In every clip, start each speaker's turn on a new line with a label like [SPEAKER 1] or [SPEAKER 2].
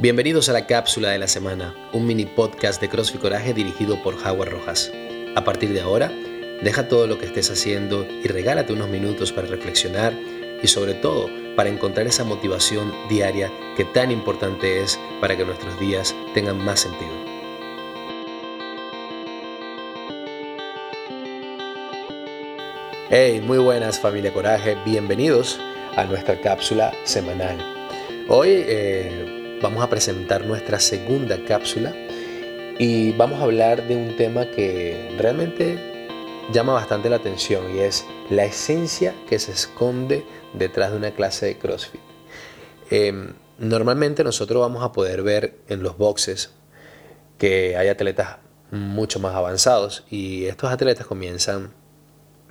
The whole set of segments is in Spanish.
[SPEAKER 1] Bienvenidos a la cápsula de la semana, un mini podcast de CrossFit Coraje dirigido por Howard Rojas. A partir de ahora, deja todo lo que estés haciendo y regálate unos minutos para reflexionar y sobre todo para encontrar esa motivación diaria que tan importante es para que nuestros días tengan más sentido. Hey, muy buenas familia Coraje, bienvenidos a nuestra cápsula semanal. Hoy eh, vamos a presentar nuestra segunda cápsula y vamos a hablar de un tema que realmente llama bastante la atención y es la esencia que se esconde detrás de una clase de CrossFit. Em, normalmente nosotros vamos a poder ver en los boxes que hay atletas mucho más avanzados y estos atletas comienzan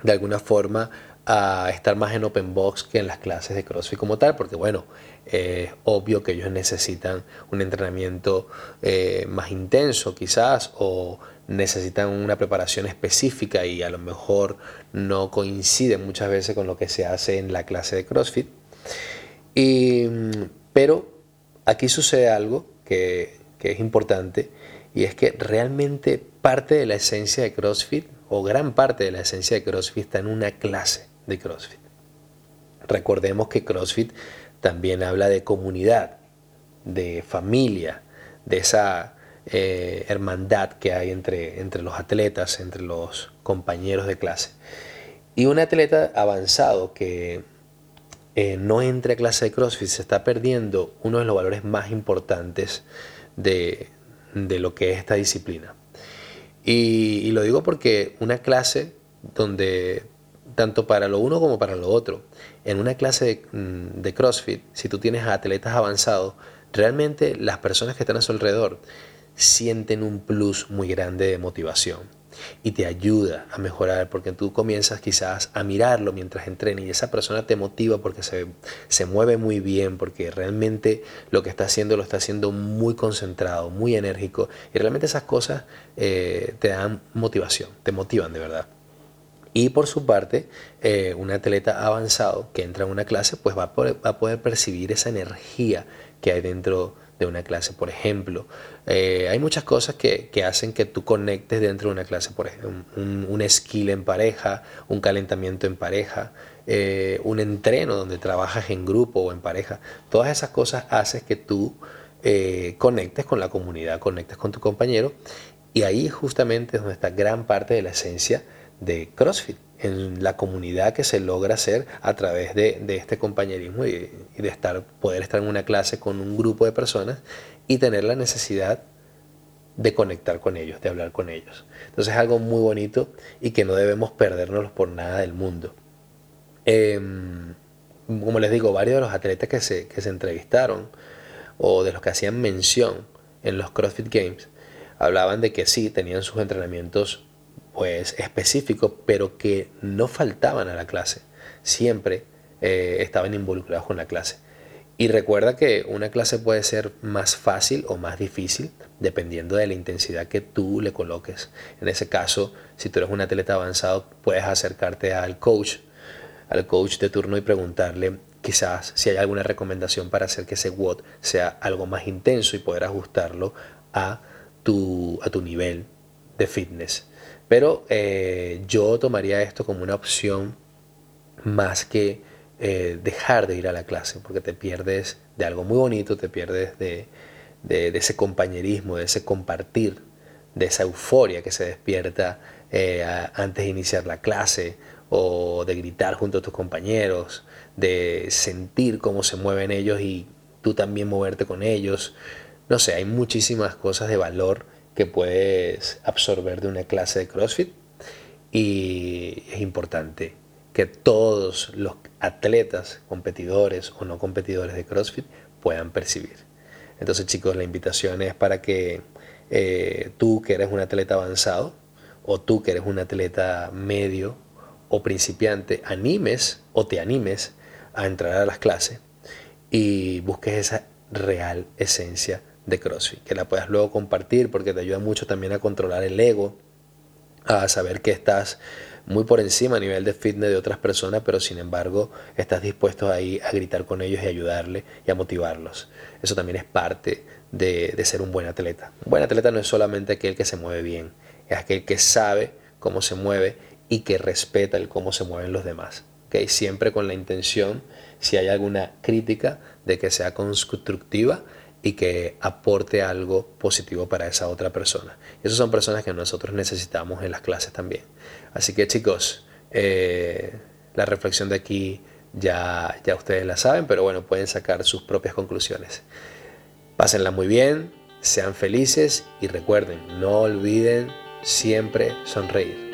[SPEAKER 1] de alguna forma a estar más en open box que en las clases de CrossFit como tal, porque bueno, es obvio que ellos necesitan un entrenamiento eh, más intenso quizás o necesitan una preparación específica y a lo mejor no coincide muchas veces con lo que se hace en la clase de CrossFit. Y, pero aquí sucede algo que, que es importante y es que realmente parte de la esencia de CrossFit o gran parte de la esencia de CrossFit está en una clase de CrossFit. Recordemos que CrossFit también habla de comunidad, de familia, de esa eh, hermandad que hay entre, entre los atletas, entre los compañeros de clase. Y un atleta avanzado que eh, no entre a clase de CrossFit se está perdiendo uno de los valores más importantes de, lo que es esta disciplina. y, lo digo porque una clase donde tanto para lo uno como para lo otro. En una clase mm, de, CrossFit, si tú tienes atletas avanzados, realmente las personas que están a su alrededor sienten un plus muy grande de motivación y te ayuda a mejorar porque tú comienzas quizás a mirarlo mientras entrena y esa persona te motiva porque se, se, mueve muy bien, porque realmente lo que está haciendo lo está haciendo muy concentrado, muy enérgico y realmente esas cosas eh, te dan motivación, te motivan de verdad. Y por su parte, eh, un atleta avanzado que entra en una clase, pues va a poder, percibir esa energía que hay dentro de una clase. Por ejemplo, eh, hay muchas cosas que, hacen que tú conectes dentro de una clase. Por ejemplo, un, skill en pareja, un calentamiento en pareja, eh, un entreno donde trabajas en grupo o en pareja. Todas esas cosas hacen que tú conectes con la comunidad, conectes con tu compañero. Y ahí justamente es donde está gran parte de la esencia de CrossFit, en la comunidad que se logra hacer a través de, este compañerismo y, de estar, poder estar en una clase con un grupo de personas y tener la necesidad de conectar con ellos, de hablar con ellos. Entonces es algo muy bonito y que no debemos perdernos por nada del mundo. Em, como les digo, varios de los atletas que se, que se entrevistaron o de los que hacían mención en los CrossFit Games hablaban de que sí, tenían sus entrenamientos pues específicos, pero que no faltaban a la clase. Siempre eh, estaban involucrados con la clase. Y recuerda que una clase puede ser más fácil o más difícil dependiendo de la intensidad que tú le coloques. En ese caso, si tú eres un atleta avanzado, puedes acercarte al coach, al coach de turno y preguntarle quizás si hay alguna recomendación para hacer que ese WOD sea algo más intenso y poder ajustarlo a tu, a tu nivel de fitness. Pero eh, yo tomaría esto como una opción más que eh, dejar de ir a la clase, porque te pierdes de algo muy bonito, te pierdes de, ese compañerismo, de ese compartir, de esa euforia que se despierta eh, antes de iniciar la clase o de gritar junto a tus compañeros, de sentir cómo se mueven ellos y tú también moverte con ellos. No sé, hay muchísimas cosas de valor que puedes absorber de una clase de CrossFit y es importante que todos los atletas, competidores o no competidores de CrossFit puedan percibir. Entonces chicos, la invitación es para que eh, tú que eres un atleta avanzado o tú que eres un atleta medio o principiante, animes o te animes a entrar a las clases y busques esa real esencia de CrossFit, que la puedas luego compartir porque te ayuda mucho también a controlar el ego, a saber que estás muy por encima a nivel de fitness de otras personas, pero sin embargo estás dispuesto ahí a gritar con ellos y ayudarle y a motivarlos. Eso también es parte de, ser un buen atleta. Un buen atleta no es solamente aquel que se mueve bien, es aquel que sabe cómo se mueve y que respeta el cómo se mueven los demás. ¿okay? Siempre con la intención, si hay alguna crítica, de que sea constructiva y que aporte algo positivo para esa otra persona. esas son personas que nosotros necesitamos en las clases también. Así que chicos, eh, la reflexión de aquí ya, ya ustedes la saben, pero bueno, pueden sacar sus propias conclusiones. Pásenla muy bien, sean felices y recuerden, no olviden siempre sonreír.